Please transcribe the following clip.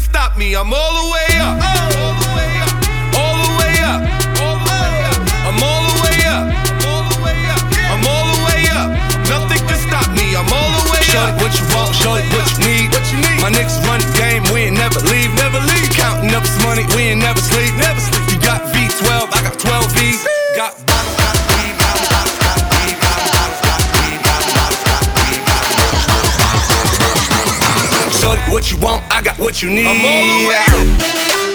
stop me. I'm all the way up. All the way up. All the way up. I'm all the way up. I'm all the way up. Nothing can stop me. I'm all the way up. what you want, want, I got what you need. I'm all the way up.